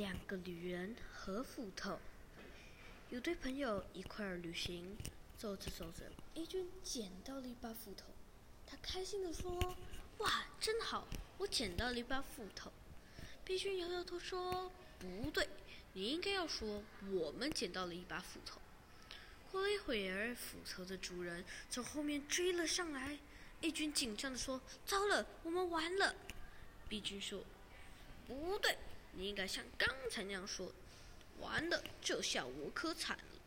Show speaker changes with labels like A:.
A: 两个旅人和斧头。有对朋友一块儿旅行，走着走着，A 君捡到了一把斧头，他开心地说：“哇，真好，我捡到了一把斧头。”B 君摇摇头说：“不对，你应该要说我们捡到了一把斧头。”过了一会儿，斧头的主人从后面追了上来，A 君紧张地说：“糟了，我们完了。”B 君说：“不对。”你应该像刚才那样说，完了，这下我可惨了。